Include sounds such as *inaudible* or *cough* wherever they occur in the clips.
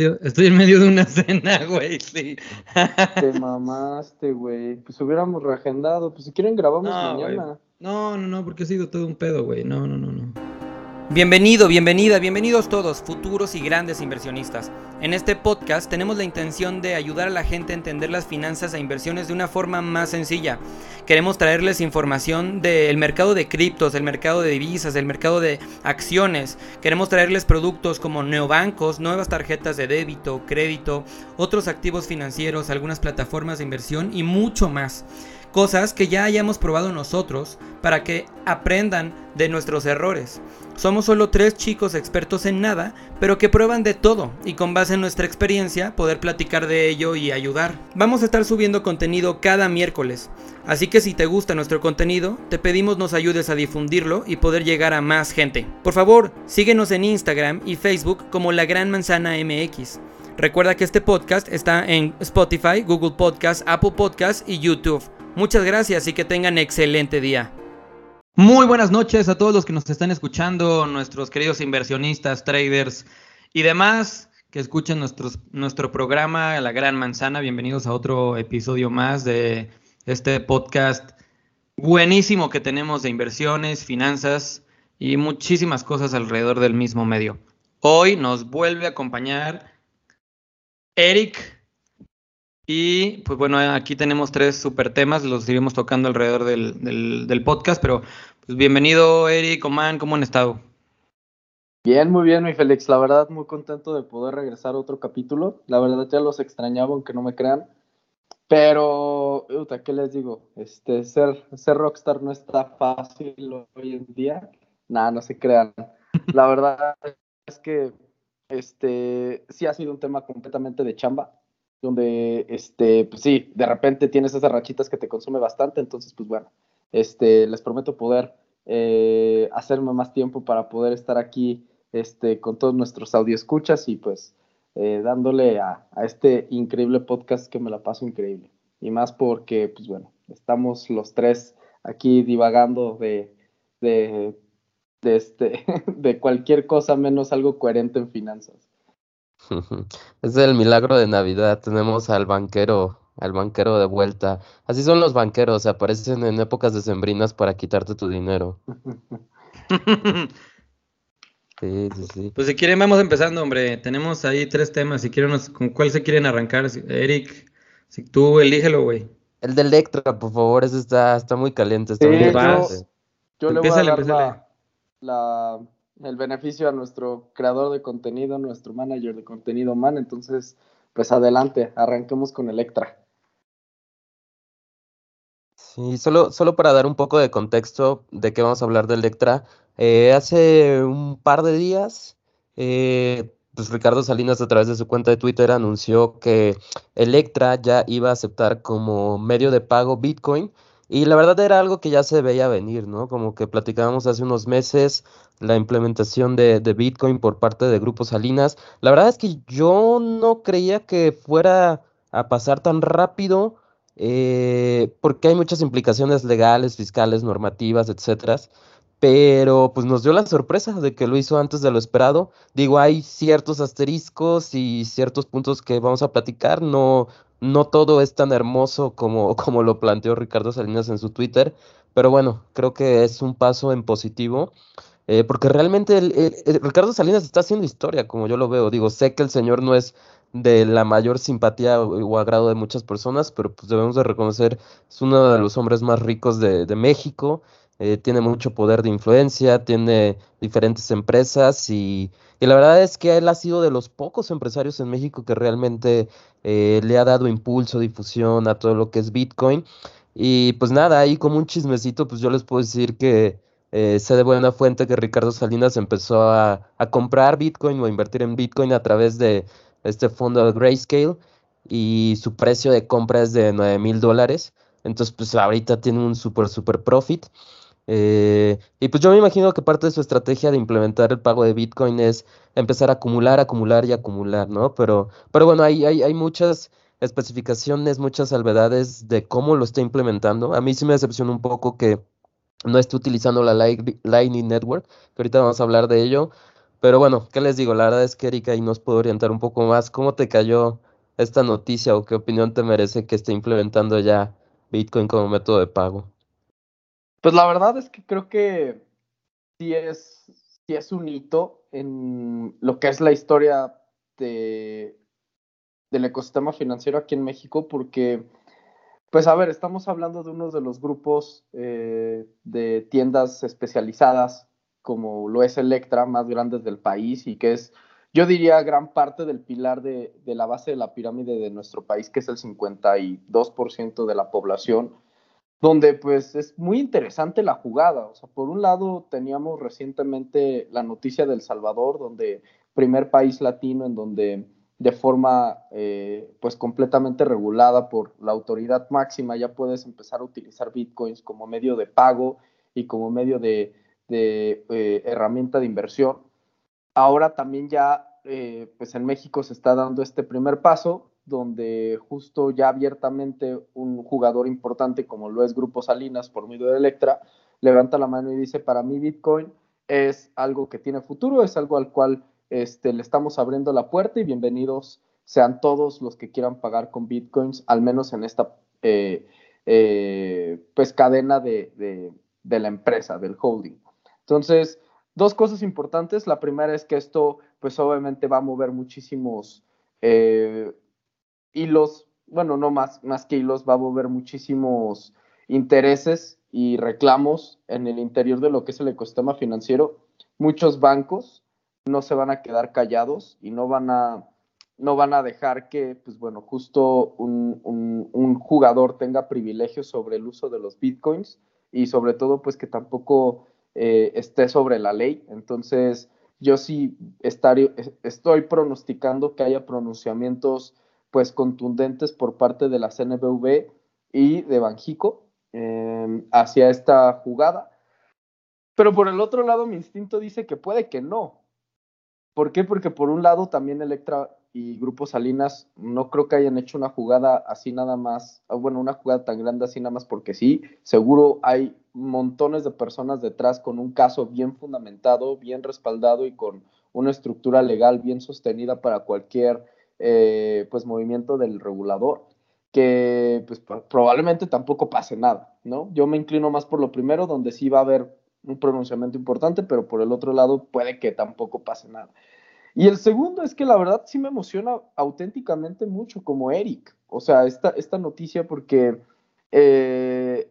medio, estoy en medio de una *laughs* cena, güey, sí. Te mamaste, güey. Pues hubiéramos reagendado. Pues si quieren grabamos mañana. No, no, no, porque ha sido todo un pedo, güey. No, no, no, no. Bienvenido, bienvenida, bienvenidos todos, futuros y grandes inversionistas. En este podcast tenemos la intención de ayudar a la gente a entender las finanzas e inversiones de una forma más sencilla. Queremos traerles información del mercado de criptos, del mercado de divisas, del mercado de acciones. Queremos traerles productos como neobancos, nuevas tarjetas de débito, crédito, otros activos financieros, algunas plataformas de inversión y mucho más cosas que ya hayamos probado nosotros para que aprendan de nuestros errores. Somos solo tres chicos expertos en nada, pero que prueban de todo y con base en nuestra experiencia poder platicar de ello y ayudar. Vamos a estar subiendo contenido cada miércoles, así que si te gusta nuestro contenido, te pedimos nos ayudes a difundirlo y poder llegar a más gente. Por favor, síguenos en Instagram y Facebook como La Gran Manzana MX. Recuerda que este podcast está en Spotify, Google Podcast, Apple Podcast y YouTube. Muchas gracias y que tengan excelente día. Muy buenas noches a todos los que nos están escuchando, nuestros queridos inversionistas, traders y demás que escuchen nuestros, nuestro programa La Gran Manzana. Bienvenidos a otro episodio más de este podcast buenísimo que tenemos de inversiones, finanzas y muchísimas cosas alrededor del mismo medio. Hoy nos vuelve a acompañar Eric y pues bueno, aquí tenemos tres super temas, los iremos tocando alrededor del, podcast, pero pues bienvenido Eric, Oman, ¿cómo han estado? Bien, muy bien, mi Félix. La verdad, muy contento de poder regresar a otro capítulo. La verdad, ya los extrañaba, aunque no me crean. Pero, ¿qué les digo? Este, ser, ser rockstar no está fácil hoy en día. Nada, no se crean. *laughs* La verdad es que este, sí ha sido un tema completamente de chamba donde, este, pues sí, de repente tienes esas rachitas que te consume bastante, entonces, pues bueno, este, les prometo poder eh, hacerme más tiempo para poder estar aquí este, con todos nuestros escuchas y pues eh, dándole a, este increíble podcast que me la paso increíble. Y más porque, pues bueno, estamos los tres aquí divagando de, de, este, *laughs* de cualquier cosa menos algo coherente en finanzas. *laughs* Es el milagro de Navidad. Tenemos al banquero, al banquero de vuelta. Así son los banqueros, aparecen en épocas decembrinas para quitarte tu dinero. *laughs* Sí, sí, sí. Pues si quieren vamos empezando, hombre. Tenemos ahí tres temas. Si quieren, ¿con cuál se quieren arrancar? Eric, si tú elígelo, güey. El de Electra, por favor, ese está, está muy caliente. Está muy Yo, le voy a dar la el beneficio a nuestro creador de contenido, nuestro manager de contenido man. Entonces, pues adelante, arranquemos con Electra. Sí, solo, solo para dar un poco de contexto de qué vamos a hablar de Electra. Eh, hace un par de días, eh, pues Ricardo Salinas a través de su cuenta de Twitter anunció que Electra ya iba a aceptar como medio de pago Bitcoin y la verdad era algo que ya se veía venir, ¿no? Como que platicábamos hace unos meses la implementación de, Bitcoin por parte de Grupo Salinas. La verdad es que yo no creía que fuera a pasar tan rápido, eh, porque hay muchas implicaciones legales, fiscales, normativas, etcétera. Pero pues nos dio la sorpresa de que lo hizo antes de lo esperado. Digo, hay ciertos asteriscos y ciertos puntos que vamos a platicar. No, no todo es tan hermoso como, *laughs* como lo planteó Ricardo Salinas en su Twitter, pero bueno, creo que es un paso en positivo. Eh, porque realmente Ricardo Salinas está haciendo historia, como yo lo veo. Digo, sé que el señor no es de la mayor simpatía o, agrado de muchas personas, pero pues debemos de reconocer, es uno de los hombres más ricos de, de México, eh, tiene mucho poder de influencia, tiene diferentes empresas y y la verdad es que él ha sido de los pocos empresarios en México que realmente eh, le ha dado impulso, difusión a todo lo que es Bitcoin. Y pues nada, ahí como un chismecito, pues yo les puedo decir que eh, sé de buena fuente que Ricardo Salinas empezó a, comprar Bitcoin o a invertir en Bitcoin a través de este fondo de Grayscale y su precio de compra es de 9 mil dólares. Entonces, pues ahorita tiene un super, super profit. Eh, y pues yo me imagino que parte de su estrategia de implementar el pago de Bitcoin es empezar a acumular, acumular y acumular, ¿no? Pero, pero bueno, hay, hay, hay muchas especificaciones, muchas salvedades de cómo lo está implementando. A mí sí me decepciona un poco que no esté utilizando la Lightning Network, que ahorita vamos a hablar de ello. Pero bueno, ¿qué les digo? La verdad es que Erika ahí nos puede orientar un poco más. ¿Cómo te cayó esta noticia o qué opinión te merece que esté implementando ya Bitcoin como método de pago? Pues la verdad es que creo que sí es, sí es un hito en lo que es la historia de, del ecosistema financiero aquí en México, porque, pues a ver, estamos hablando de uno de los grupos eh, de tiendas especializadas, como lo es Electra, más grandes del país y que es, yo diría, gran parte del pilar de, de la base de la pirámide de nuestro país, que es el 52% de la población donde pues es muy interesante la jugada. O sea, por un lado teníamos recientemente la noticia del Salvador, donde primer país latino en donde de forma eh, pues completamente regulada por la autoridad máxima ya puedes empezar a utilizar bitcoins como medio de pago y como medio de, eh, herramienta de inversión. Ahora también ya eh, pues en México se está dando este primer paso donde justo ya abiertamente un jugador importante como lo es Grupo Salinas por medio de Electra, levanta la mano y dice, para mí Bitcoin es algo que tiene futuro, es algo al cual este, le estamos abriendo la puerta y bienvenidos sean todos los que quieran pagar con Bitcoins, al menos en esta eh, eh, pues cadena de, la empresa, del holding. Entonces, dos cosas importantes. La primera es que esto, pues obviamente va a mover muchísimos eh, hilos, bueno, no más, más que hilos, va a mover muchísimos intereses y reclamos en el interior de lo que es el ecosistema financiero. Muchos bancos no se van a quedar callados y no van a, no van a dejar que, pues bueno, justo un, un, jugador tenga privilegios sobre el uso de los bitcoins y sobre todo, pues que tampoco eh, esté sobre la ley. Entonces, yo sí estaré, estoy pronosticando que haya pronunciamientos pues contundentes por parte de la CNBV y de Banjico em, hacia esta jugada. Pero por el otro lado, mi instinto dice que puede que no. ¿Por qué? Porque por un lado también Electra y Grupo Salinas no creo que hayan hecho una jugada así nada más, bueno, una jugada tan grande así nada más porque sí. Seguro hay montones de personas detrás con un caso bien fundamentado, bien respaldado y con una estructura legal bien sostenida para cualquier eh, pues movimiento del regulador, que pues probablemente tampoco pase nada, ¿no? Yo me inclino más por lo primero, donde sí va a haber un pronunciamiento importante, pero por el otro lado puede que tampoco pase nada. Y el segundo es que la verdad sí me emociona auténticamente mucho como Eric, o sea, esta, esta noticia porque eh,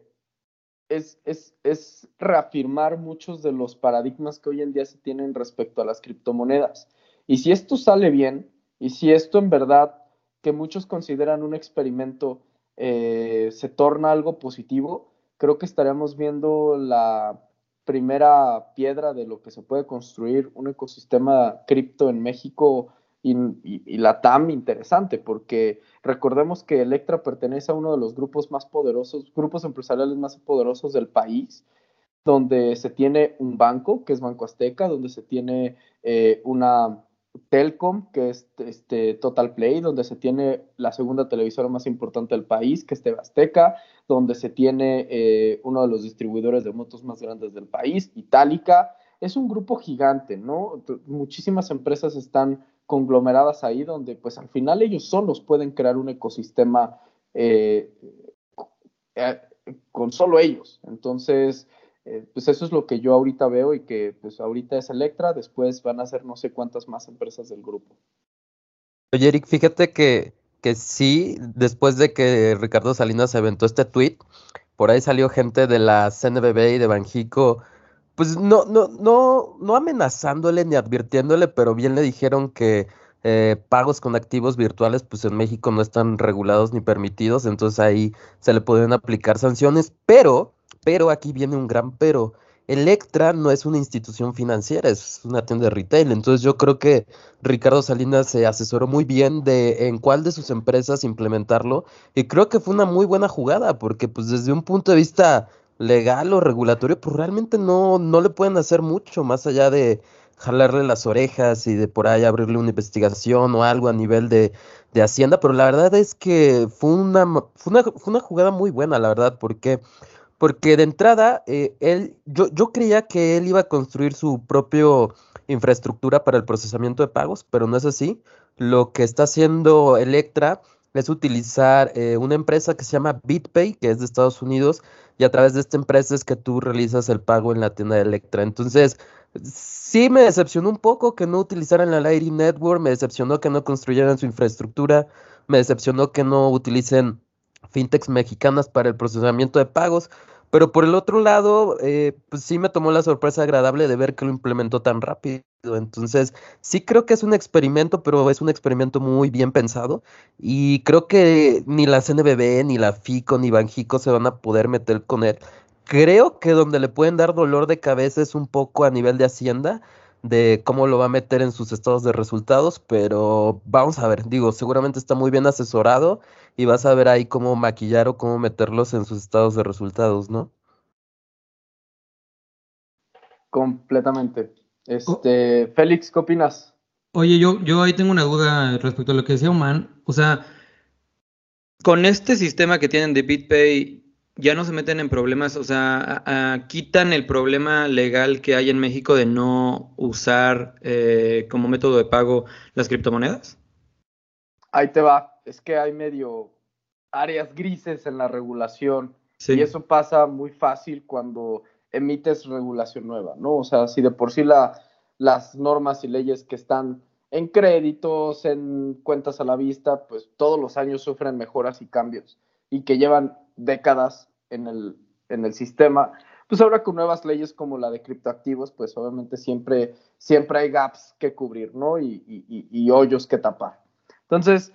es, es, es, reafirmar muchos de los paradigmas que hoy en día se tienen respecto a las criptomonedas. Y si esto sale bien, y si esto en verdad, que muchos consideran un experimento, eh, se torna algo positivo, creo que estaremos viendo la primera piedra de lo que se puede construir un ecosistema cripto en México y, la TAM interesante, porque recordemos que Electra pertenece a uno de los grupos más poderosos, grupos empresariales más poderosos del país, donde se tiene un banco, que es Banco Azteca, donde se tiene eh, una Telcom, que es este, Total Play, donde se tiene la segunda televisora más importante del país, que es TV Azteca, donde se tiene eh, uno de los distribuidores de motos más grandes del país, Itálica. Es un grupo gigante, ¿no? Muchísimas empresas están conglomeradas ahí, donde pues al final ellos solos pueden crear un ecosistema eh, eh, con solo ellos. Entonces, eh, pues eso es lo que yo ahorita veo y que pues ahorita es Electra, después van a ser no sé cuántas más empresas del grupo. Oye, Eric, fíjate que, que sí, después de que Ricardo Salinas aventó este tweet, por ahí salió gente de la CNBB y de Banjico, pues no, no, no, no amenazándole ni advirtiéndole, pero bien le dijeron que eh, pagos con activos virtuales, pues en México no están regulados ni permitidos, entonces ahí se le pueden aplicar sanciones, pero pero aquí viene un gran pero. Electra no es una institución financiera, es una tienda de retail. Entonces yo creo que Ricardo Salinas se asesoró muy bien de en cuál de sus empresas implementarlo. Y creo que fue una muy buena jugada, porque pues desde un punto de vista legal o regulatorio, pues realmente no, no le pueden hacer mucho más allá de jalarle las orejas y de por ahí abrirle una investigación o algo a nivel de, de Hacienda. Pero la verdad es que fue una, fue una, fue una jugada muy buena, la verdad, porque porque de entrada, eh, él, yo, yo creía que él iba a construir su propio infraestructura para el procesamiento de pagos, pero no es así. Lo que está haciendo Electra es utilizar eh, una empresa que se llama BitPay, que es de Estados Unidos, y a través de esta empresa es que tú realizas el pago en la tienda de Electra. Entonces, sí me decepcionó un poco que no utilizaran la Lightning Network, me decepcionó que no construyeran su infraestructura, me decepcionó que no utilicen fintechs mexicanas para el procesamiento de pagos, pero por el otro lado, eh, pues sí me tomó la sorpresa agradable de ver que lo implementó tan rápido. Entonces, sí creo que es un experimento, pero es un experimento muy bien pensado. Y creo que ni la CNBB, ni la FICO, ni Banjico se van a poder meter con él. Creo que donde le pueden dar dolor de cabeza es un poco a nivel de Hacienda, de cómo lo va a meter en sus estados de resultados, pero vamos a ver, digo, seguramente está muy bien asesorado y vas a ver ahí cómo maquillar o cómo meterlos en sus estados de resultados, ¿no? Completamente. Este, Félix, ¿qué opinas? Oye, yo, yo ahí tengo una duda respecto a lo que decía Oman. O sea, con este sistema que tienen de BitPay, ya no se meten en problemas, o sea, quitan el problema legal que hay en México de no usar eh, como método de pago las criptomonedas? Ahí te va, es que hay medio áreas grises en la regulación y eso pasa muy fácil cuando emites regulación nueva, ¿no? O sea, si de por sí la, las normas y leyes que están en créditos, en cuentas a la vista, pues todos los años sufren mejoras y cambios y que llevan décadas en el, en el sistema, pues ahora con nuevas leyes como la de criptoactivos, pues obviamente siempre, siempre hay gaps que cubrir, ¿no? Y, y, hoyos que tapar. Entonces,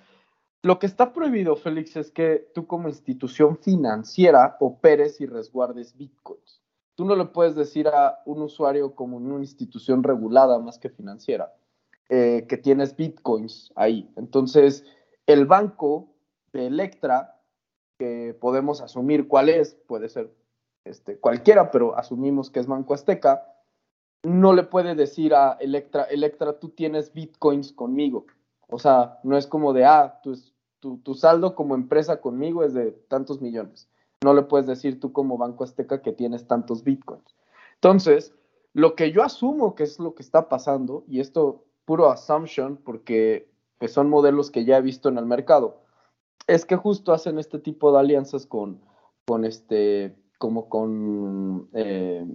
lo que está prohibido, Félix, es que tú como institución financiera operes y resguardes bitcoins. Tú no le puedes decir a un usuario como en una institución regulada más que financiera eh, que tienes bitcoins ahí. Entonces, el banco de Electra que podemos asumir cuál es, puede ser este, cualquiera, pero asumimos que es Banco Azteca, no le puede decir a Electra, Electra, tú tienes bitcoins conmigo. O sea, no es como de, ah, tu, tu, tu, saldo como empresa conmigo es de tantos millones. No le puedes decir tú como Banco Azteca que tienes tantos bitcoins. Entonces, lo que yo asumo que es lo que está pasando, y esto puro assumption, porque pues, son modelos que ya he visto en el mercado, es que justo hacen este tipo de alianzas con, con este, como con, eh,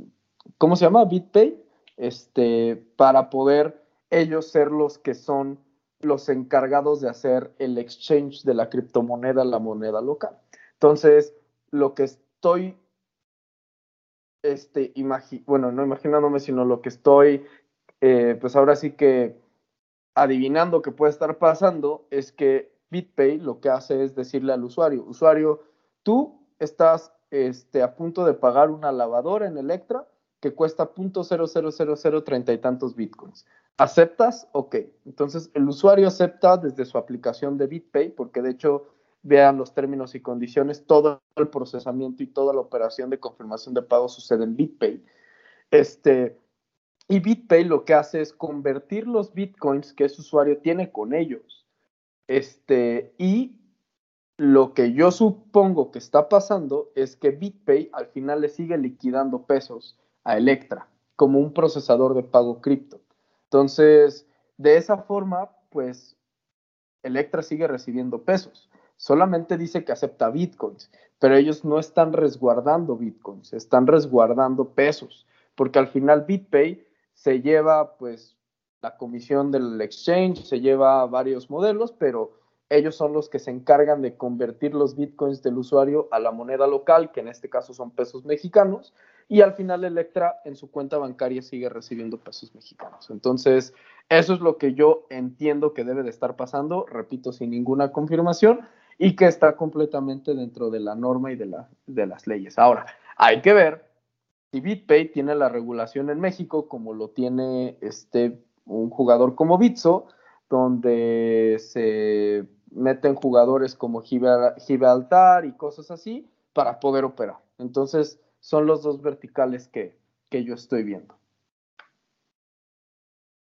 ¿cómo se llama? BitPay, este, para poder ellos ser los que son los encargados de hacer el exchange de la criptomoneda la moneda local. Entonces, lo que estoy, este, bueno, no imaginándome, sino lo que estoy, eh, pues ahora sí que adivinando que puede estar pasando es que BitPay lo que hace es decirle al usuario, usuario, tú estás este, a punto de pagar una lavadora en Electra que cuesta .0000 treinta y tantos bitcoins. ¿Aceptas? Ok. Entonces el usuario acepta desde su aplicación de BitPay, porque de hecho vean los términos y condiciones, todo el procesamiento y toda la operación de confirmación de pago sucede en BitPay. Este, y BitPay lo que hace es convertir los bitcoins que ese usuario tiene con ellos este, y lo que yo supongo que está pasando es que BitPay al final le sigue liquidando pesos a Electra como un procesador de pago cripto. Entonces, de esa forma, pues Electra sigue recibiendo pesos. Solamente dice que acepta bitcoins, pero ellos no están resguardando bitcoins, están resguardando pesos, porque al final BitPay se lleva pues la comisión del exchange se lleva varios modelos, pero ellos son los que se encargan de convertir los bitcoins del usuario a la moneda local, que en este caso son pesos mexicanos, y al final Electra en su cuenta bancaria sigue recibiendo pesos mexicanos. Entonces, eso es lo que yo entiendo que debe de estar pasando, repito, sin ninguna confirmación, y que está completamente dentro de la norma y de, la, de las leyes. Ahora, hay que ver si BitPay tiene la regulación en México como lo tiene este un jugador como Bitso, donde se meten jugadores como Gibraltar y cosas así para poder operar. Entonces, son los dos verticales que, yo estoy viendo.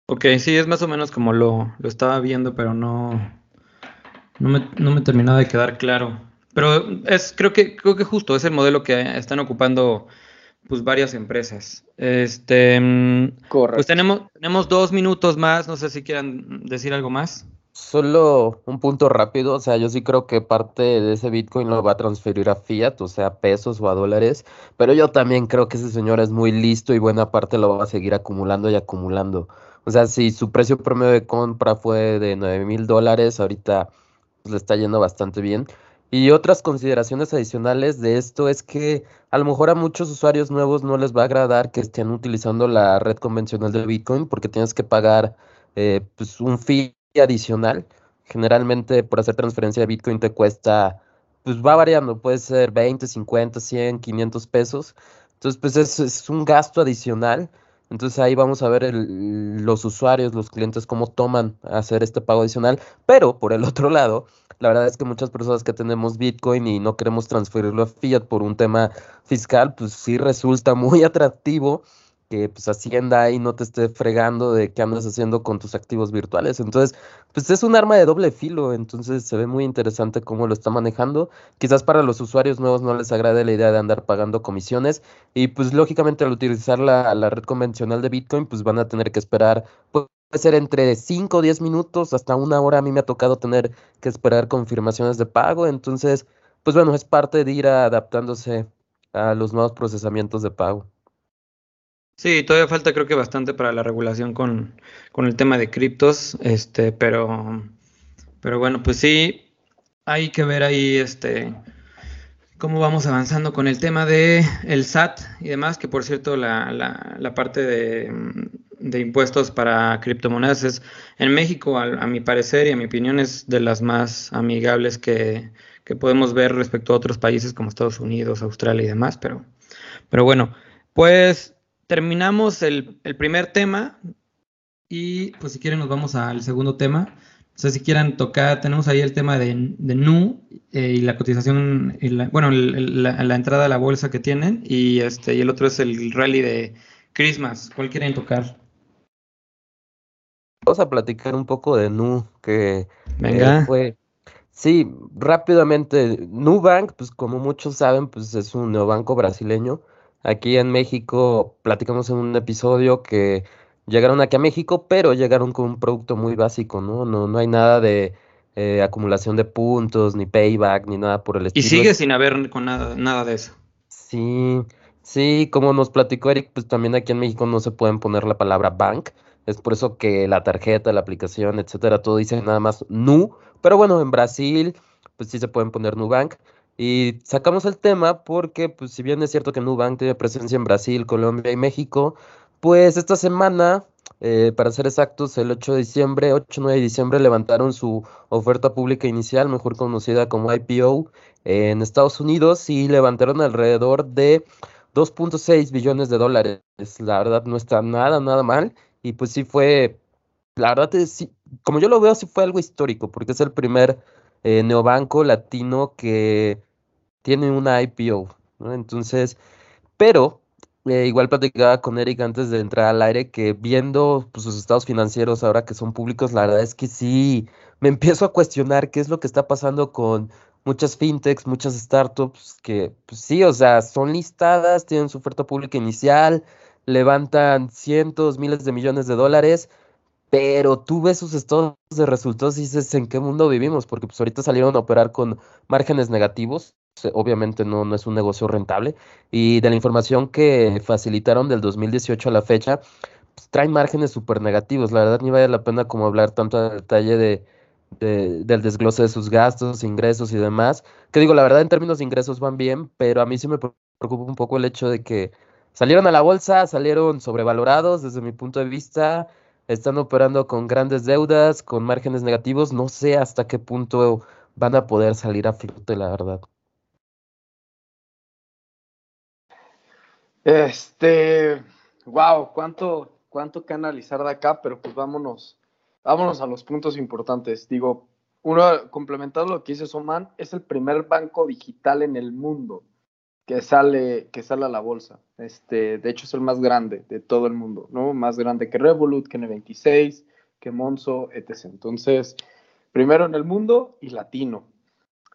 Ok, sí, es más o menos como lo, estaba viendo, pero no, no me, no me terminaba de quedar claro. Pero es, creo que, creo que justo es el modelo que están ocupando pues varias empresas. Este, mm, Correcto. pues tenemos, tenemos dos minutos más, no sé si quieran decir algo más. Solo un punto rápido, o sea, yo sí creo que parte de ese Bitcoin lo va a transferir a fiat, o sea, pesos o a dólares, pero yo también creo que ese señor es muy listo y buena parte lo va a seguir acumulando y acumulando. O sea, si su precio promedio de compra fue de 9 mil dólares, ahorita pues, le está yendo bastante bien. Y otras consideraciones adicionales de esto es que a lo mejor a muchos usuarios nuevos no les va a agradar que estén utilizando la red convencional de Bitcoin porque tienes que pagar eh, pues un fee adicional. Generalmente por hacer transferencia de Bitcoin te cuesta, pues va variando, puede ser 20, 50, 100, 500 pesos. Entonces, pues es, es un gasto adicional. Entonces ahí vamos a ver el, los usuarios, los clientes, cómo toman hacer este pago adicional. Pero por el *laughs* otro lado, la verdad es que muchas personas que tenemos Bitcoin y no queremos transferirlo a fiat por un tema fiscal, pues sí resulta muy *laughs* atractivo que pues Hacienda ahí no te esté fregando de qué andas haciendo con tus activos virtuales. Entonces, pues es un arma de doble filo, entonces se ve muy interesante cómo lo está manejando. Quizás para los usuarios nuevos no les agrade la idea de andar pagando comisiones y pues lógicamente al utilizar la, la red convencional de Bitcoin, pues van a tener que esperar, puede ser entre 5 o 10 minutos hasta una hora. A mí me ha tocado tener que esperar confirmaciones de pago, entonces, pues bueno, es parte de ir adaptándose a los nuevos procesamientos de pago. Sí, todavía falta creo que bastante para la regulación con, con el tema de criptos, este, pero, pero bueno, pues sí, hay que ver ahí este cómo vamos avanzando con el tema de el SAT y demás, que por cierto la, la, la parte de, de, impuestos para criptomonedas es en México, a, a, mi parecer y a mi opinión, es de las más amigables que, que podemos ver respecto a otros países como Estados Unidos, Australia y demás, pero, pero bueno, pues terminamos el, el, primer tema y pues si quieren nos vamos al segundo tema. O sea, si quieran tocar, tenemos ahí el tema de, de NU eh, y la cotización, y la, bueno, el, la, la, entrada a la bolsa que tienen y este y el otro es el rally de Christmas. ¿Cuál quieren tocar? Vamos a platicar un poco de NU, que Venga. Eh, fue... Sí, rápidamente, Nubank, pues como muchos saben, pues es un neobanco brasileño. Aquí en México platicamos en un episodio que llegaron aquí a México, pero llegaron con un producto muy básico, ¿no? No, no hay nada de eh, acumulación de puntos, ni payback, ni nada por el estilo. Y sigue sin haber con nada, nada de eso. Sí, sí, como nos platicó Eric, pues también aquí en México no se pueden poner la palabra bank. Es por eso que la tarjeta, la aplicación, etcétera, todo dice nada más Nu. Pero bueno, en Brasil, pues sí se pueden poner Nubank. Y sacamos el tema porque, pues, si bien es cierto que Nubank tiene presencia en Brasil, Colombia y México, pues esta semana, eh, para ser exactos, el 8 de diciembre, 8-9 de diciembre, levantaron su oferta pública inicial, mejor conocida como IPO, en Estados Unidos y levantaron alrededor de 2.6 billones de dólares. La verdad no está nada, nada mal. Y pues sí fue, la verdad, es, como yo lo veo, sí fue algo histórico, porque es el primer eh, neobanco latino que tiene una IPO, ¿no? Entonces, pero eh, igual platicaba con Eric antes de entrar al aire que viendo pues, sus estados financieros ahora que son públicos, la verdad es que sí, me *laughs* empiezo a cuestionar qué es lo que está pasando con muchas fintechs, muchas startups que pues, sí, o sea, son listadas, tienen su oferta pública inicial, levantan cientos, miles de millones de dólares, pero tú ves sus estados de resultados y dices, ¿en qué mundo vivimos? Porque pues ahorita salieron a operar con márgenes negativos, obviamente no, no es un negocio rentable, y de la información que facilitaron del 2018 a la fecha, pues traen márgenes súper negativos, la verdad ni vale la pena como hablar tanto a detalle de, de, del desglose de sus gastos, ingresos y demás, que digo, la verdad en términos de ingresos van bien, pero a mí sí me preocupa un poco el hecho de que salieron a la bolsa, salieron sobrevalorados desde mi punto de vista, están operando con grandes deudas, con márgenes negativos, no sé hasta qué punto van a poder salir a flote, la verdad. Este, wow, cuánto, cuánto que analizar de acá, pero pues vámonos, vámonos a los puntos importantes. Digo, uno, complementando lo que dice Soman, es el primer banco digital en el mundo que sale, que sale a la bolsa. Este, de hecho, es el más grande de todo el mundo, ¿no? Más grande que Revolut, que N26, que Monzo, etc. Entonces, primero en el mundo y latino.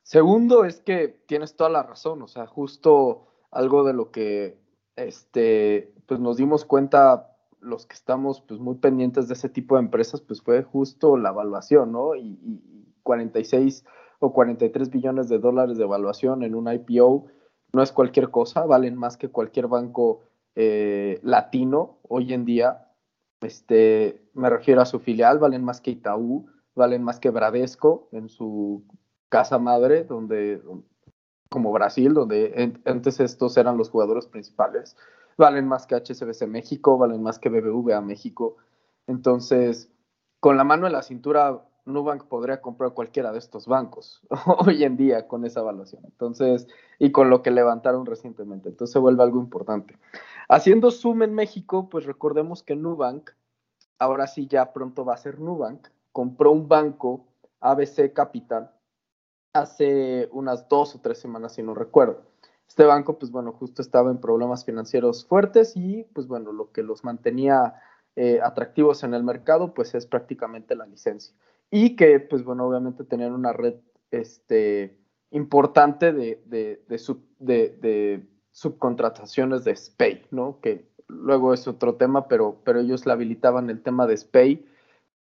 Segundo es que tienes toda la razón, o sea, justo algo de lo que este, pues nos dimos cuenta los que estamos pues muy pendientes de ese tipo de empresas, pues fue justo la evaluación, ¿no? Y, y 46 o 43 billones de dólares de evaluación en un IPO no es cualquier cosa, valen más que cualquier banco eh, latino hoy en día. Este, me refiero a su filial, valen más que Itaú, valen más que Bradesco en su casa madre, donde, como Brasil, donde antes estos eran los jugadores principales. Valen más que HSBC México, valen más que BBVA México. Entonces, con la mano en la cintura, Nubank podría comprar cualquiera de estos bancos *laughs* hoy en día con esa evaluación. Entonces, y con lo que levantaron recientemente. Entonces se vuelve algo importante. Haciendo zoom en México, pues recordemos que Nubank, ahora sí ya pronto va a ser Nubank, compró un banco, ABC Capital, hace unas dos o tres semanas, si no recuerdo. Este banco, pues bueno, justo estaba en problemas financieros fuertes y pues bueno, lo que los mantenía eh, atractivos en el mercado, pues es prácticamente la licencia. Y que, pues bueno, obviamente tenían una red este, importante de, de, de, subcontrataciones de SPAY, ¿no? Que luego es otro tema, pero, pero ellos le habilitaban el tema de SPAY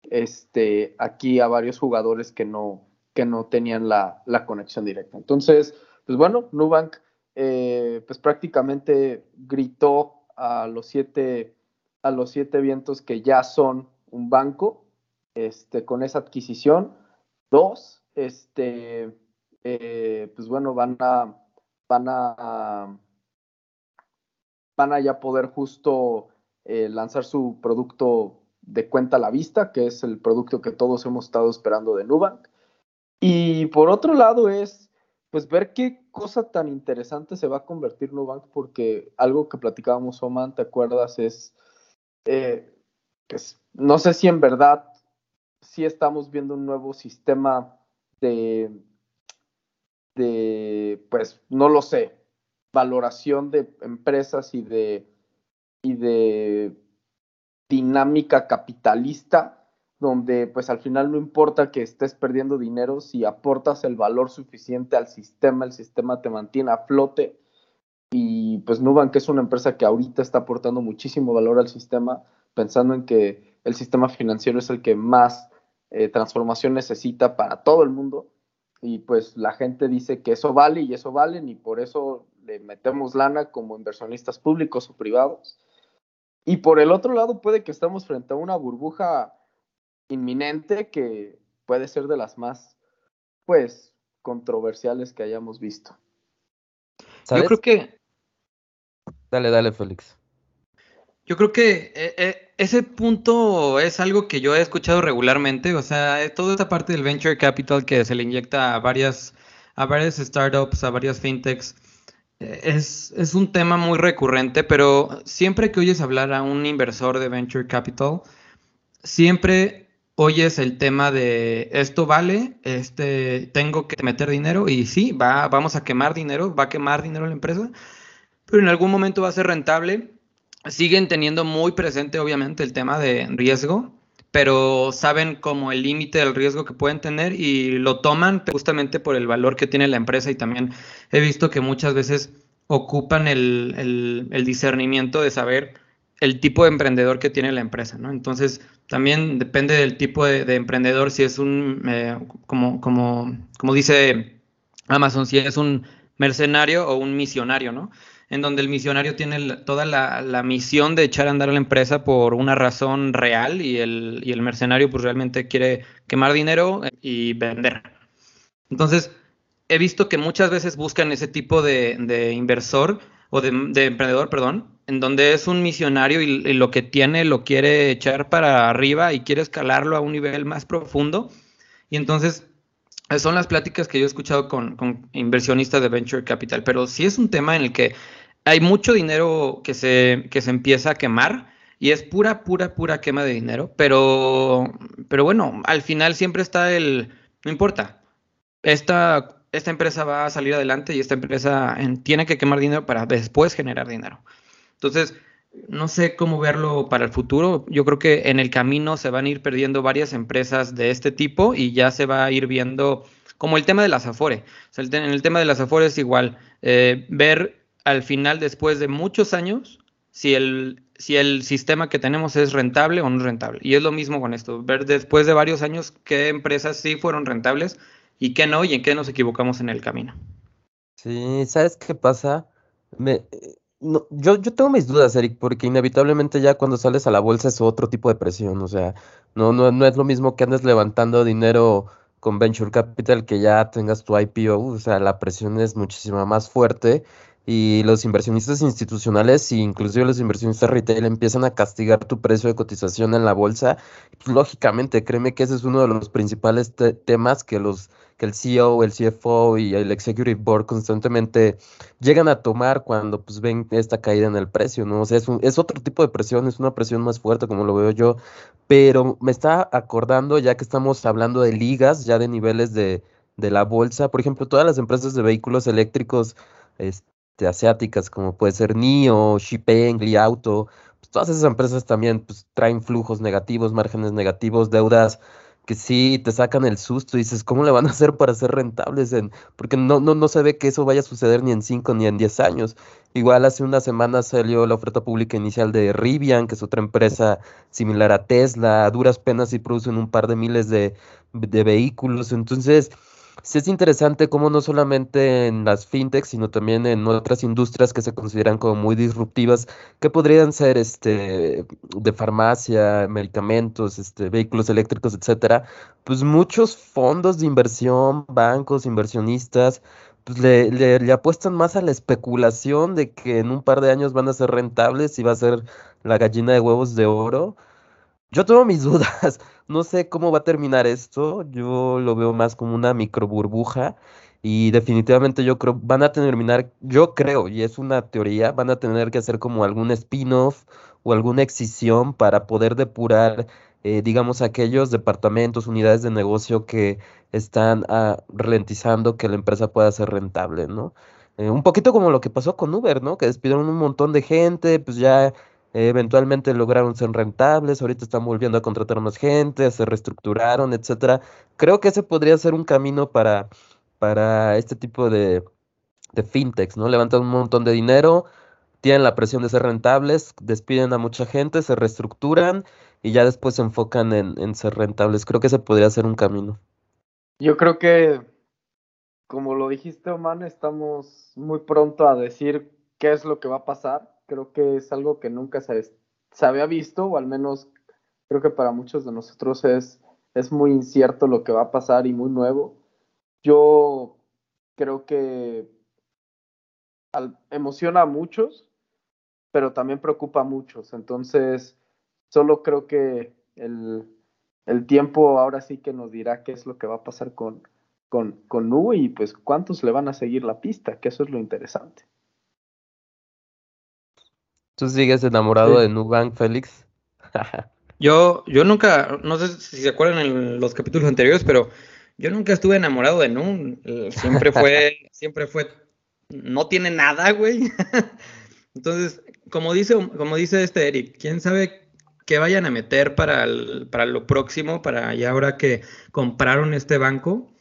este, aquí a varios jugadores que no, que no tenían la, la conexión directa. Entonces, pues bueno, Nubank eh, pues prácticamente gritó a los siete a los siete vientos que ya son un banco este, con esa adquisición. Dos, este, eh, pues bueno, van a, van a, van a ya poder justo eh, lanzar su producto de cuenta a la vista, que es el producto que todos hemos estado esperando de Nubank. Y por otro lado es, pues ver qué cosa tan interesante se va a convertir Nubank, porque algo que platicábamos, Oman, ¿te acuerdas? Es eh, pues, no sé si en verdad sí estamos viendo un nuevo sistema de, de, pues no lo sé, valoración de empresas y de, y de dinámica capitalista, donde pues al final no importa que estés perdiendo dinero, si aportas el valor suficiente al sistema, el sistema te mantiene a flote y pues Nubank es una empresa que ahorita está aportando muchísimo valor al sistema, pensando en que el sistema financiero es el que más eh, transformación necesita para todo el mundo. Y pues la gente dice que eso vale y eso vale, y por eso le metemos lana como inversionistas públicos o privados. Y por el otro lado, puede que estamos frente a una burbuja inminente que puede ser de las más, pues, controversiales que hayamos visto. Yo creo que Dale, dale, Félix. Yo creo que eh, eh, ese punto es algo que yo he escuchado regularmente, o sea, eh, toda esta parte del venture capital que se le inyecta a varias, a varias startups, a varias fintechs, es, es, un tema muy recurrente, pero siempre que oyes hablar a un inversor de venture capital, siempre oyes el tema de esto vale, este, tengo que meter dinero y sí, va, vamos a quemar dinero, va a quemar dinero la empresa pero en algún momento va a ser rentable. Siguen teniendo muy presente, obviamente, el tema de riesgo, pero saben como el límite del riesgo que pueden tener y lo toman justamente por el valor que tiene la empresa y también he visto que muchas veces ocupan el, discernimiento de saber el tipo de emprendedor que tiene la empresa, ¿no? Entonces, también depende del tipo de, emprendedor, si es un, eh, como, como, como dice Amazon, si es un mercenario o un misionario, ¿no? En donde el misionario tiene toda la, misión de echar a andar a la empresa por una razón real y el, el mercenario pues realmente quiere quemar dinero y vender. Entonces, he visto que muchas veces buscan ese tipo de, inversor o de, emprendedor, perdón, en donde es un misionario y, lo que tiene lo quiere echar para arriba y quiere escalarlo a un nivel más profundo. Y entonces son las pláticas que yo he escuchado con, con, inversionistas de venture capital, pero sí es un tema en el que hay mucho dinero que se, que se empieza a quemar y es pura, pura, pura quema de dinero, pero, pero bueno, al final siempre está el, no importa, esta, esta empresa va a salir adelante y esta empresa tiene que quemar dinero para después generar dinero. Entonces, no sé cómo verlo para el futuro. Yo creo que en el camino se van a ir perdiendo varias empresas de este tipo y ya se va a ir viendo como el tema de las Afore. en el tema de las Afore es igual, eh, ver al final, después de muchos años, si el, si el sistema que tenemos es rentable o no rentable. Y es lo mismo con esto, ver después de varios años qué empresas sí fueron rentables y qué no, y en qué nos equivocamos en el camino. Sí, ¿sabes qué pasa? Me, no, yo, yo tengo mis dudas, Eric, porque inevitablemente ya cuando sales a la bolsa es otro tipo de presión, o sea, no, no, no es lo mismo que andes levantando dinero con Venture Capital que ya tengas tu IPO, o sea, la presión es muchísimo más fuerte y los inversionistas institucionales e inclusive los inversionistas retail empiezan a castigar tu precio de cotización en la bolsa, lógicamente, créeme que ese es uno de los principales temas que los que el CEO, el CFO y el Executive Board constantemente llegan a tomar cuando pues ven esta caída en el precio, ¿no? O sea, es, es otro tipo de presión, es una presión más fuerte como lo veo yo, pero me está acordando ya que estamos hablando de ligas, ya de niveles de, de la bolsa, por ejemplo, todas las empresas de vehículos eléctricos, este, asiáticas, como puede ser NIO, Xipeng, Li Auto, pues todas esas empresas también pues, traen flujos negativos, márgenes negativos, deudas que sí te sacan el susto y dices, ¿cómo le van a hacer para ser rentables? En... Porque no, no, no se ve que eso vaya a suceder ni en 5 ni en 10 años. Igual hace una semana salió la oferta pública inicial de Rivian, que es otra empresa similar a Tesla, a duras penas y producen un par de miles de, de vehículos. Entonces, sí es interesante cómo no solamente en las fintechs, sino también en otras industrias que se consideran como muy disruptivas, que podrían ser este de farmacia, medicamentos, este, vehículos eléctricos, etcétera, pues muchos fondos de inversión, bancos, inversionistas, pues le, le, apuestan más a la especulación de que en un par de años van a ser rentables y va a ser la gallina de huevos de oro. Yo tengo mis *laughs* dudas. No sé cómo va a terminar esto. Yo lo veo más como una micro burbuja. Y definitivamente yo creo, van a terminar, yo creo, y es una teoría, van a tener que hacer como algún spin-off o alguna excisión para poder depurar, eh, digamos, aquellos departamentos, unidades de negocio que están ah, ralentizando que la empresa pueda ser rentable, ¿no? Eh, un poquito como lo que pasó con Uber, ¿no? Que despidieron un montón de gente, pues ya eventualmente lograron ser rentables, ahorita están volviendo a contratar más gente, se reestructuraron, etcétera. Creo que ese podría ser un camino para, para este tipo de, de fintechs, ¿no? Levantan un montón de dinero, tienen la presión de ser rentables, despiden a mucha gente, se reestructuran y ya después se enfocan en, en ser rentables. Creo que ese podría ser un camino. Yo creo que, como lo dijiste, Oman, estamos muy pronto a decir qué es lo que va a pasar creo que es algo que nunca se, había visto, o al menos creo que para muchos de nosotros es, es muy incierto lo que va a pasar y muy nuevo. Yo creo que emociona a muchos, pero también preocupa a muchos. Entonces, solo creo que el, el, tiempo ahora sí que nos dirá qué es lo que va a pasar con, con, con y pues cuántos le van a seguir la pista, que eso es lo interesante. ¿Tú sigues enamorado de Nubank, Félix? *laughs* yo, yo nunca, no sé si se acuerdan en los capítulos anteriores, pero yo nunca estuve enamorado de Nu. Siempre fue, *laughs* siempre fue, no tiene nada, güey. *laughs* Entonces, como dice, como dice este Eric, quién sabe qué vayan a meter para, para lo próximo, para ya ahora que compraron este banco.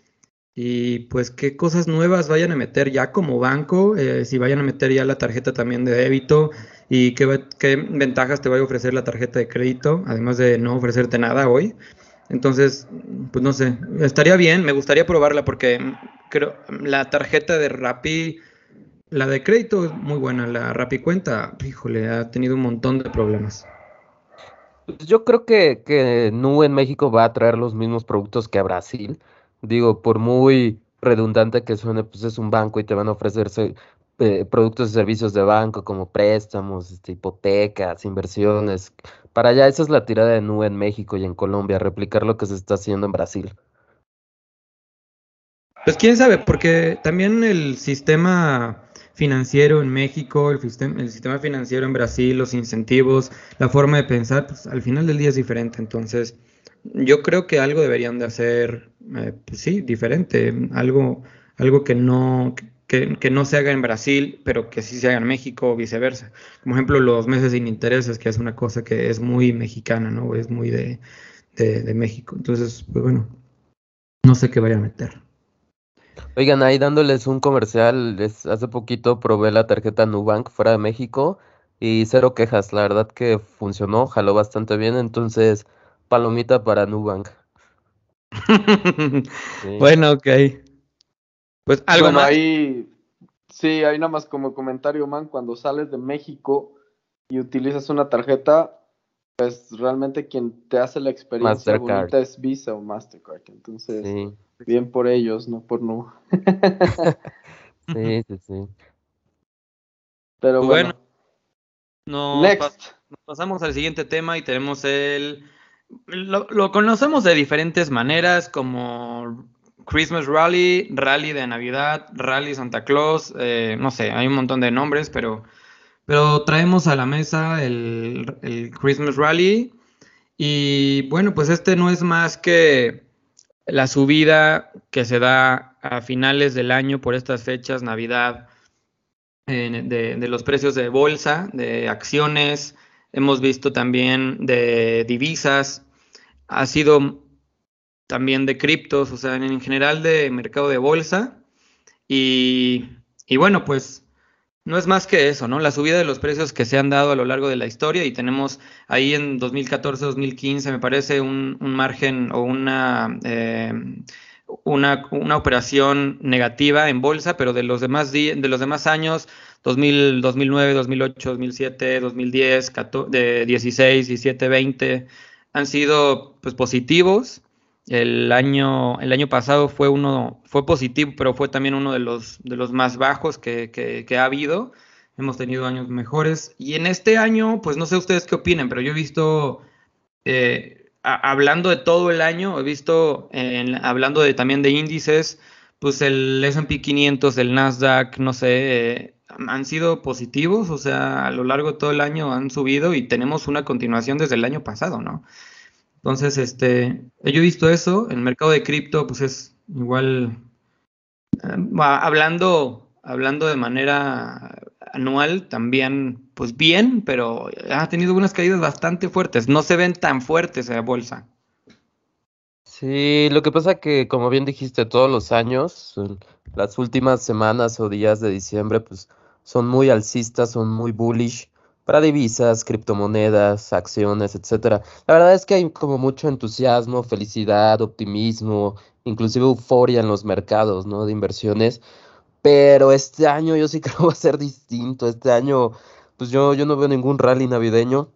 Y pues qué cosas nuevas vayan a meter ya como banco, eh, si vayan a meter ya la tarjeta también de débito y qué, ventajas te va a ofrecer la tarjeta de crédito, además de no ofrecerte nada hoy. Entonces, pues no sé, estaría bien, me gustaría probarla porque creo la tarjeta de Rappi, la de crédito es muy buena, la Rappi cuenta, híjole, ha tenido un montón de problemas. Pues yo creo que, que Nu en México va a traer los mismos productos que a Brasil. Digo, por muy redundante que suene, pues es un banco y te van a ofrecerse eh, productos y servicios de banco como préstamos, este, hipotecas, inversiones. Para allá, esa es la tirada de nube en México y en Colombia, replicar lo que se está haciendo en Brasil. Pues quién sabe, porque también el sistema financiero en México, el sistema, el sistema financiero en Brasil, los incentivos, la forma de pensar, pues al final del día es diferente. Entonces, yo creo que algo deberían de hacer, eh, pues sí, diferente, algo, algo que no, que, no se haga en Brasil, pero que sí se haga en México o viceversa. Como ejemplo, los meses sin intereses, que es una cosa que es muy mexicana, ¿no? Es muy de, de, México. Entonces, pues bueno, no sé qué vaya a meter. Oigan, ahí dándoles un comercial, hace poquito probé la tarjeta Nubank fuera de México y cero quejas, la verdad que funcionó, jaló bastante bien, entonces palomita para Nubank. *laughs* Bueno, ok. Pues algo Bueno, más. ahí, sí, ahí nada más como comentario, man, cuando sales de México y utilizas una tarjeta, pues realmente quien te hace la experiencia Mastercard. bonita es Visa o Mastercard. Entonces, Sí, bien por ellos, no por no. *laughs* sí, sí, sí. Pero Bueno, bueno, Nos, pas- nos pasamos al siguiente tema y tenemos el... Lo, lo conocemos de diferentes maneras como Christmas Rally, Rally de Navidad, Rally Santa Claus, eh, no sé, hay un montón de nombres, pero, pero traemos a la mesa el, el Christmas Rally. Y bueno, pues este no es más que la subida que se da a finales del año por estas fechas, Navidad, de, de los precios de bolsa, de acciones, hemos visto también de divisas, ha sido también de criptos, o sea, en general de mercado de bolsa. Y, y bueno, pues no es más que eso, ¿no? La subida de los precios que se han dado a lo largo de la historia y tenemos ahí en 2014-2015, me parece, un, un margen o una, eh, una, una operación negativa en bolsa, pero de los demás, de los demás años, 2000, 2009, 2008, 2007, 2010, 14, de 16, 17, 20, han sido pues positivos. El año, el año pasado fue uno, fue positivo, pero fue también uno de los, de los más bajos que, que- que ha habido. Hemos tenido años mejores. Y en este año, pues no sé ustedes qué opinen, pero yo he visto, eh, hablando de todo el año, he visto, en- hablando de, también de índices, pues el S&P 500, el Nasdaq, no sé, eh, han sido positivos, o sea, a lo largo de todo el año han subido y tenemos una continuación desde el año pasado, ¿no? Entonces, este, yo he visto eso, el mercado de cripto, pues es igual, eh, hablando, hablando de manera anual, también, pues bien, pero ha tenido unas caídas bastante fuertes, no se ven tan fuertes en la bolsa. Sí, lo que pasa que, como bien dijiste, todos los años, las últimas semanas o días de diciembre, pues son muy alcistas, son muy bullish para divisas, criptomonedas, acciones, etcétera. La verdad es que hay como mucho entusiasmo, felicidad, optimismo, inclusive euforia en los mercados, ¿no? De inversiones. Pero este año yo sí *laughs* creo que va a ser distinto. Este año, pues yo, yo no veo ningún rally navideño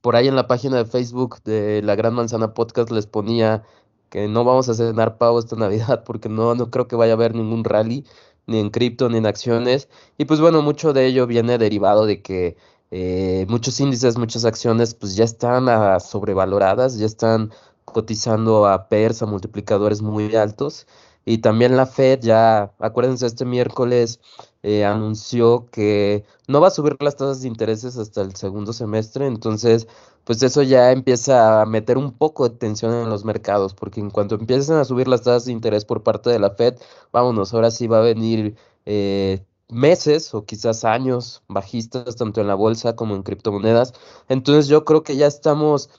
por ahí en la página de Facebook de La Gran Manzana Podcast les ponía que no vamos a cenar pavo esta *laughs* Navidad porque no, no creo que vaya a haber ningún rally, ni en cripto, ni en acciones. Y pues bueno, mucho de ello viene derivado de que eh, muchos índices, muchas acciones, pues ya están ah, sobrevaloradas, ya están cotizando a PERS, a multiplicadores muy altos. Y también la Fed ya, acuérdense, este miércoles eh, anunció que no va a subir las tasas de intereses hasta el segundo semestre, entonces pues eso ya empieza a meter un poco de tensión en los mercados, porque en cuanto empiecen a subir las tasas de interés por parte de la Fed, vámonos, ahora sí va a venir eh, meses o quizás años bajistas, tanto en la bolsa como en criptomonedas. Entonces yo creo que ya estamos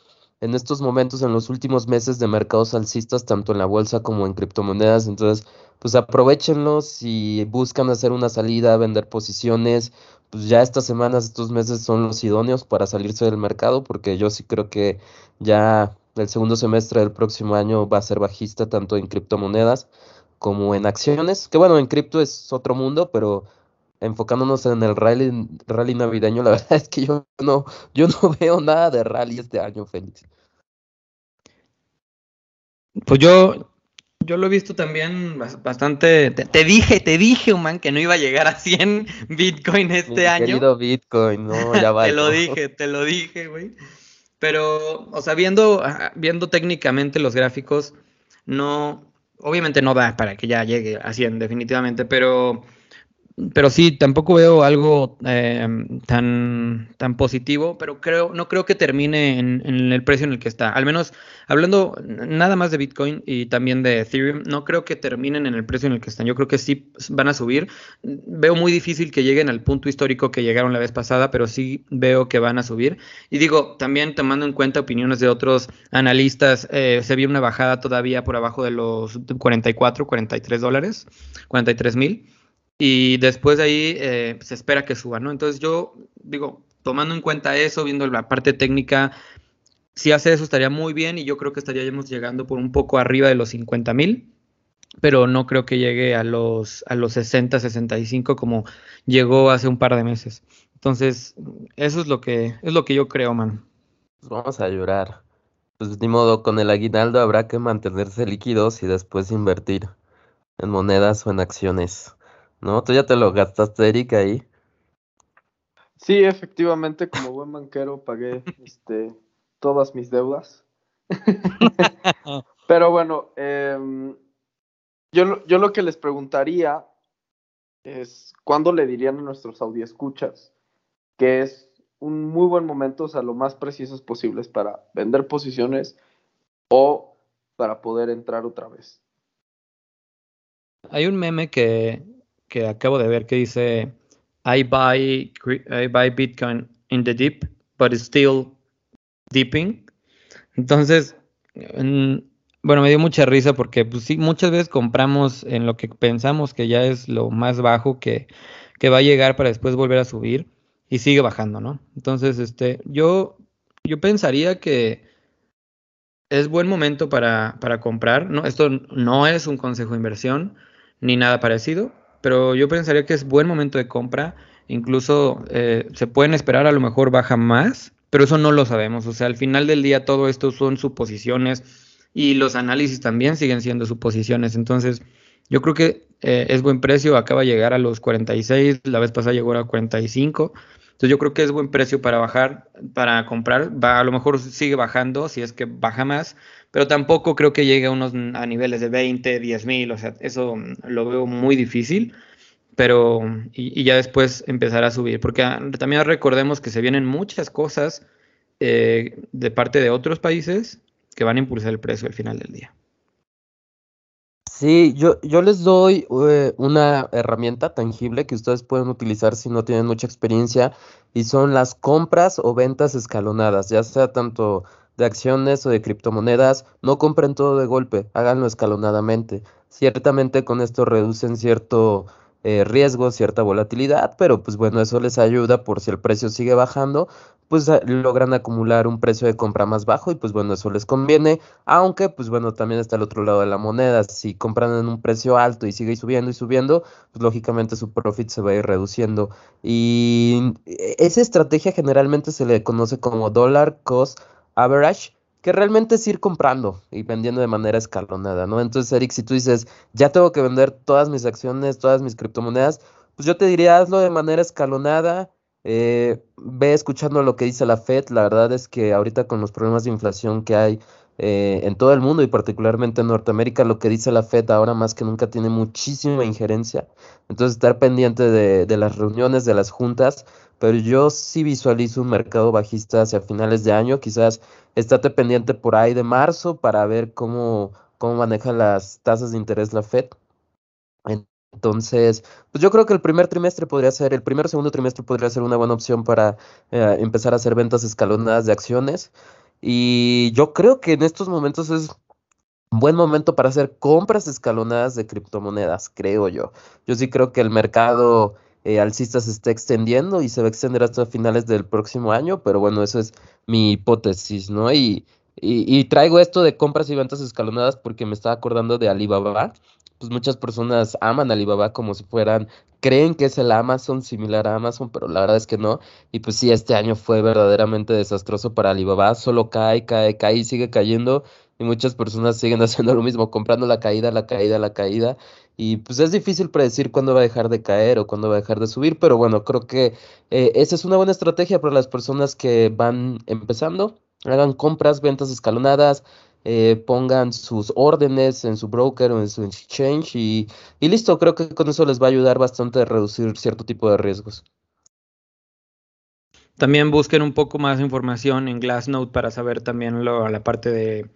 en estos momentos, en los últimos meses de mercados alcistas, tanto en la bolsa como en criptomonedas. Entonces, pues aprovechenlos si buscan hacer una salida, vender posiciones. Pues ya estas semanas, estos meses son los idóneos para salirse del mercado, porque yo sí creo que ya el segundo semestre del próximo año va a ser bajista tanto en criptomonedas como en acciones. Que bueno, en cripto es otro mundo, pero enfocándonos en el rally, rally navideño, la *laughs* verdad es que yo no, yo no *laughs* veo nada de rally este año, Félix. Pues yo, yo lo he visto también bas- bastante. Te, te dije, te dije, man, que no iba a llegar a 100 *laughs* Bitcoin Mi este año. querido Bitcoin, no, ya va. Te lo dije, te lo dije, güey. Pero, o sea, viendo, viendo técnicamente los gráficos, no, obviamente no da para que ya llegue a 100, definitivamente, pero pero sí, tampoco veo algo eh, tan, tan positivo, pero creo, no creo que termine en, el precio en el que está. Al menos hablando nada más de Bitcoin y también de Ethereum, no creo que terminen en el precio en el que están. Yo creo que sí van a subir. Veo muy difícil que lleguen al punto histórico que llegaron la vez pasada, pero sí veo que van a subir. Y digo, también tomando en cuenta opiniones de otros analistas, eh, se vio una bajada todavía por abajo de los 44, 43 dólares, 43 mil y después de ahí eh, se espera que suba, ¿no? Entonces yo digo, tomando en cuenta eso, viendo la parte técnica, si hace eso estaría muy bien y yo creo que estaríamos llegando por un poco arriba de los 50 mil, pero no creo que llegue a los, a los 60, 65 como llegó hace un par de meses. Entonces, eso es lo que, es lo que yo creo, man. Pues vamos a llorar. Pues ni modo, con el aguinaldo habrá que mantenerse líquidos y después invertir en monedas o en acciones. ¿No? Tú ya te lo gastaste, Eric, ahí. Sí, efectivamente, como buen banquero pagué *laughs* este, todas mis deudas. Pero bueno, em, yo, yo lo que les preguntaría es, ¿cuándo le dirían a nuestros escuchas que es un muy buen momento, o sea, lo más precisos posibles para vender posiciones o para poder entrar otra vez? Hay un meme que que acabo de ver que dice, I buy, I buy Bitcoin in the deep, but it's still dipping. Entonces, bueno, me dio mucha risa porque pues sí, muchas veces compramos en lo que pensamos que ya es lo más bajo que, que va a llegar para después volver a subir y sigue bajando, ¿no? Entonces, este, yo, yo pensaría que es buen momento para, para comprar. No, esto no es un consejo de inversión ni nada parecido pero yo pensaría que es buen momento de compra. Incluso eh, se pueden esperar, a lo mejor baja más, pero eso no lo sabemos. O sea, al final del día todo esto son suposiciones y los análisis también siguen siendo suposiciones. Entonces, yo creo que eh, es buen precio. Acaba de llegar a los 46, la vez pasada llegó a 45. Entonces yo creo que es buen precio para bajar, para comprar. Va, a lo mejor sigue bajando si es que baja más, pero tampoco creo que llegue a unos a niveles de 20, 10 mil, o sea, eso lo veo muy difícil, pero y, ya después empezará a subir, porque ah, también recordemos que se vienen muchas cosas eh, de parte de otros países que van a impulsar el precio al final del día. Sí, yo, yo les doy eh, una herramienta tangible que ustedes pueden utilizar si no tienen mucha experiencia y son las compras o ventas escalonadas, ya sea tanto de acciones o de criptomonedas, no compren todo de golpe, háganlo escalonadamente. Ciertamente con esto reducen cierto eh, riesgo, cierta volatilidad, pero pues bueno, eso les ayuda por si el precio sigue bajando, pues logran acumular un precio de compra más bajo y pues bueno, eso les conviene, aunque pues bueno, también está el otro lado de la moneda, si compran en un precio alto y sigue subiendo y subiendo, pues lógicamente su profit se va a ir reduciendo. Y e, esa estrategia generalmente se le conoce como dollar cost average, que realmente es ir comprando y vendiendo de manera escalonada, ¿no? Entonces, Eric, si tú dices, ya tengo que vender todas mis acciones, todas mis criptomonedas, pues yo te diría, hazlo de manera escalonada, eh, ve escuchando lo que dice la Fed, la verdad es que ahorita con los problemas de inflación que hay eh, en todo el mundo y particularmente en Norteamérica, lo que dice la Fed ahora más que nunca tiene muchísima injerencia, entonces estar pendiente de, de las reuniones, de las juntas, pero yo sí visualizo un mercado bajista hacia finales de año, quizás estate pendiente por ahí de marzo para ver cómo, cómo maneja las tasas de interés la Fed. Entonces, pues yo creo que el primer trimestre podría ser, el primer o segundo trimestre podría ser una buena opción para eh, empezar a hacer ventas escalonadas de acciones. Y yo creo que en estos momentos es un buen momento para hacer compras escalonadas de criptomonedas, creo yo. Yo sí creo que el mercado eh, alcista se está extendiendo y se va a extender hasta finales del próximo año, pero bueno, eso es mi hipótesis, ¿no? Y, y, traigo esto de compras y ventas escalonadas porque me estaba acordando de Alibaba. Pues muchas personas aman Alibaba como si fueran, creen que es el Amazon similar a Amazon, pero la verdad es que no. Y pues sí, este año fue verdaderamente desastroso para Alibaba, solo cae, cae, cae y sigue cayendo. Y muchas personas siguen *laughs* haciendo lo mismo, comprando la caída, la caída, la caída. Y pues es difícil predecir cuándo va a dejar de caer o cuándo va a dejar de subir, pero bueno, creo que eh, esa es una buena estrategia para las personas que van empezando. Hagan compras, ventas escalonadas, eh, pongan sus órdenes en su broker o en su exchange y, y listo, creo que con eso les va a ayudar bastante a reducir cierto tipo de riesgos. También busquen un poco más información en Glassnode para saber también lo, la parte de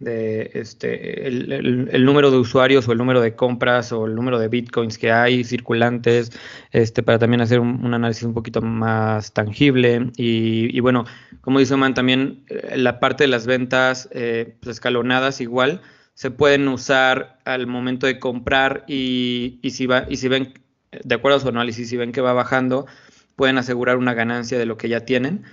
de este, el, número de usuarios o el número de compras o el número de bitcoins que hay circulantes, este, para también hacer un, análisis un poquito más tangible. Y, bueno, como dice Man, también eh, la parte de las ventas eh, pues, escalonadas igual se pueden usar al momento de comprar y, y, si va, y si ven, de acuerdo a su análisis, si ven que va bajando, pueden asegurar una ganancia de lo que ya tienen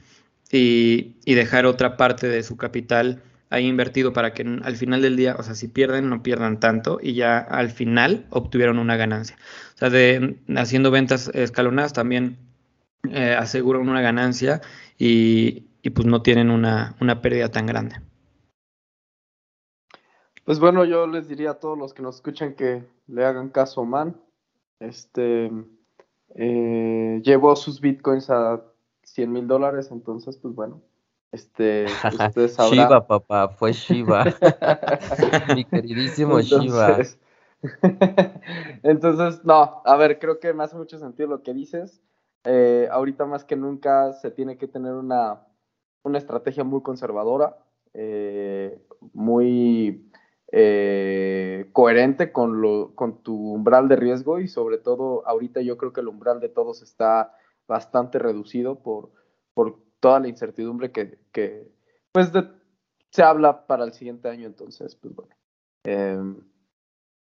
y, y dejar otra parte de su capital ahí invertido para que al final del día, o sea, si pierden, no pierdan tanto y ya al final obtuvieron una ganancia. O sea, de, haciendo ventas escalonadas también eh, aseguran una ganancia y, pues no tienen una, pérdida tan grande. Pues bueno, yo les diría a todos los que nos escuchan que le hagan caso a Man. Este eh, llevó sus bitcoins a 100 mil dólares, entonces, pues bueno, este, ustedes *laughs* Shiva, papá, fue Shiva. *laughs* Mi queridísimo Shiva. *laughs* Entonces, no, a ver, creo que me hace mucho sentido lo que dices. Eh, ahorita más que nunca se tiene que tener una, una estrategia muy conservadora, eh, muy eh, coherente con, lo, con tu umbral de riesgo y sobre todo ahorita yo creo que el umbral de todos está bastante reducido por, por toda la incertidumbre que, pues, se habla para el siguiente año. Entonces, pues bueno, em,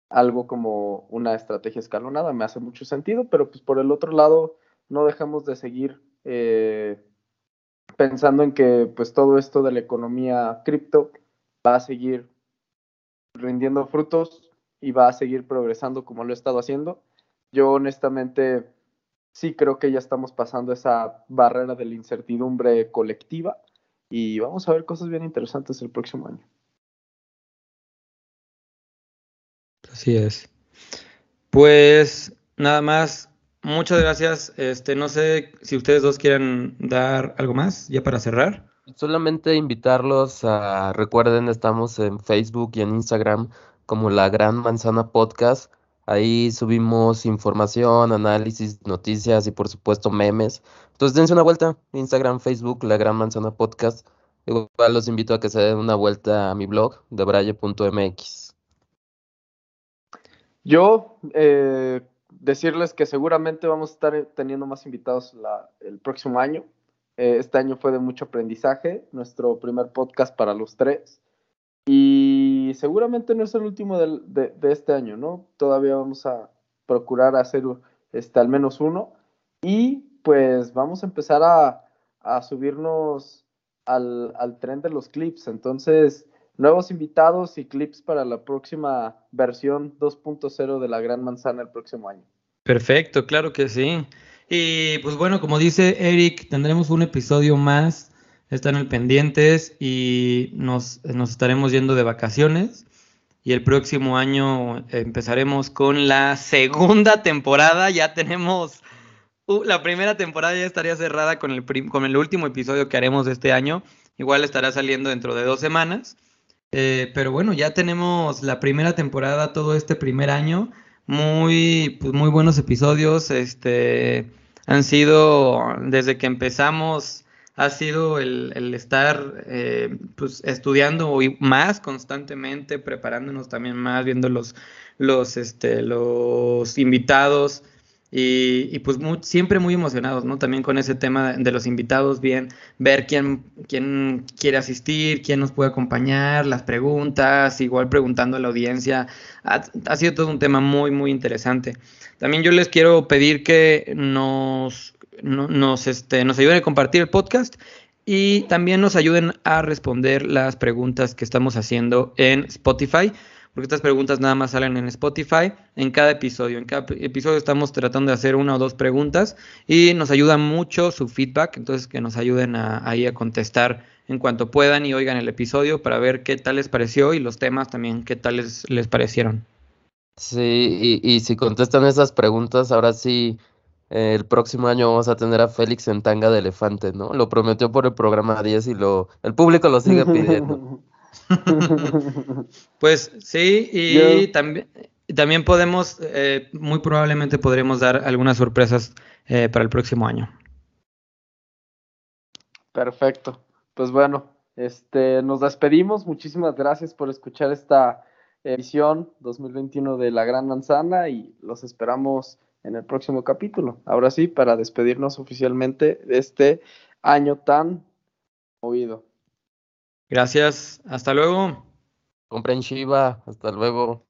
algo como una estrategia escalonada me hace mucho sentido, pero pues por el otro lado, no dejamos de seguir eh, pensando en que pues todo esto de la economía cripto va a seguir rindiendo frutos y va a seguir progresando como lo he estado haciendo. Yo honestamente sí creo que ya estamos pasando esa barrera de la incertidumbre colectiva y vamos a ver cosas bien interesantes el próximo año. Así es. Pues nada más, muchas gracias. Este, no sé si ustedes dos quieren dar algo más ya para cerrar. Solamente invitarlos a, recuerden, estamos en Facebook y en Instagram como La Gran Manzana Podcast. Ahí subimos información, análisis, noticias y por supuesto memes. Entonces dense una vuelta. Instagram, Facebook, La Gran Manzana Podcast. Igual los invito a que se den una vuelta a mi blog, debraye.mx. Yo, eh, decirles que seguramente vamos a estar teniendo más invitados el próximo año. Eh, este año fue de mucho aprendizaje, nuestro primer podcast para los tres. Y seguramente no es el último de, este año, ¿no? Todavía vamos a procurar hacer este, al menos uno. Y pues vamos a empezar a, subirnos al, al, tren de los clips. Entonces, nuevos invitados y clips para la próxima versión 2.0 de la Gran Manzana el próximo año. Perfecto, claro que sí. Y pues bueno, como dice Eric, tendremos un episodio más están el pendientes y nos, estaremos yendo de vacaciones. Y el próximo año empezaremos con la segunda temporada. Ya tenemos uh, la primera temporada ya estaría cerrada con el, con el último episodio que haremos este año. Igual estará saliendo dentro de dos semanas. Eh, pero bueno, ya tenemos la primera temporada todo este primer año. Muy, pues muy buenos episodios. Este, han sido desde que empezamos ha sido el, estar eh, pues, estudiando más constantemente, preparándonos también más, viendo los, los, este, los invitados y, pues siempre muy emocionados, ¿no? También con ese tema de los invitados, bien, ver quién, quién quiere asistir, quién nos puede acompañar, las preguntas, igual preguntando a la audiencia. Ha sido todo un tema muy, muy interesante. También yo les quiero pedir que nos nos, este, nos ayuden a compartir el podcast y también nos ayuden a responder las preguntas que estamos haciendo en Spotify, porque estas preguntas nada más salen en Spotify en cada episodio. En cada episodio estamos tratando de hacer una o dos preguntas y nos ayuda mucho su feedback, entonces que nos ayuden a, ahí a contestar en cuanto puedan y oigan el episodio para ver qué tal les pareció y los temas también qué tal les, les parecieron. Sí, y, y si contestan esas preguntas, ahora sí el próximo año vamos a tener a Félix en tanga de elefante, ¿no? Lo prometió por el programa 10 y lo el público lo sigue pidiendo. *laughs* pues sí, y también, también podemos, eh, muy probablemente podremos dar algunas sorpresas eh, para el próximo año. Perfecto. Pues bueno, este, nos despedimos. Muchísimas gracias por escuchar esta edición 2021 de La Gran Manzana y los esperamos en el próximo capítulo. Ahora sí, para despedirnos oficialmente de este año tan movido. Gracias, hasta luego. Compren Shiva, hasta luego.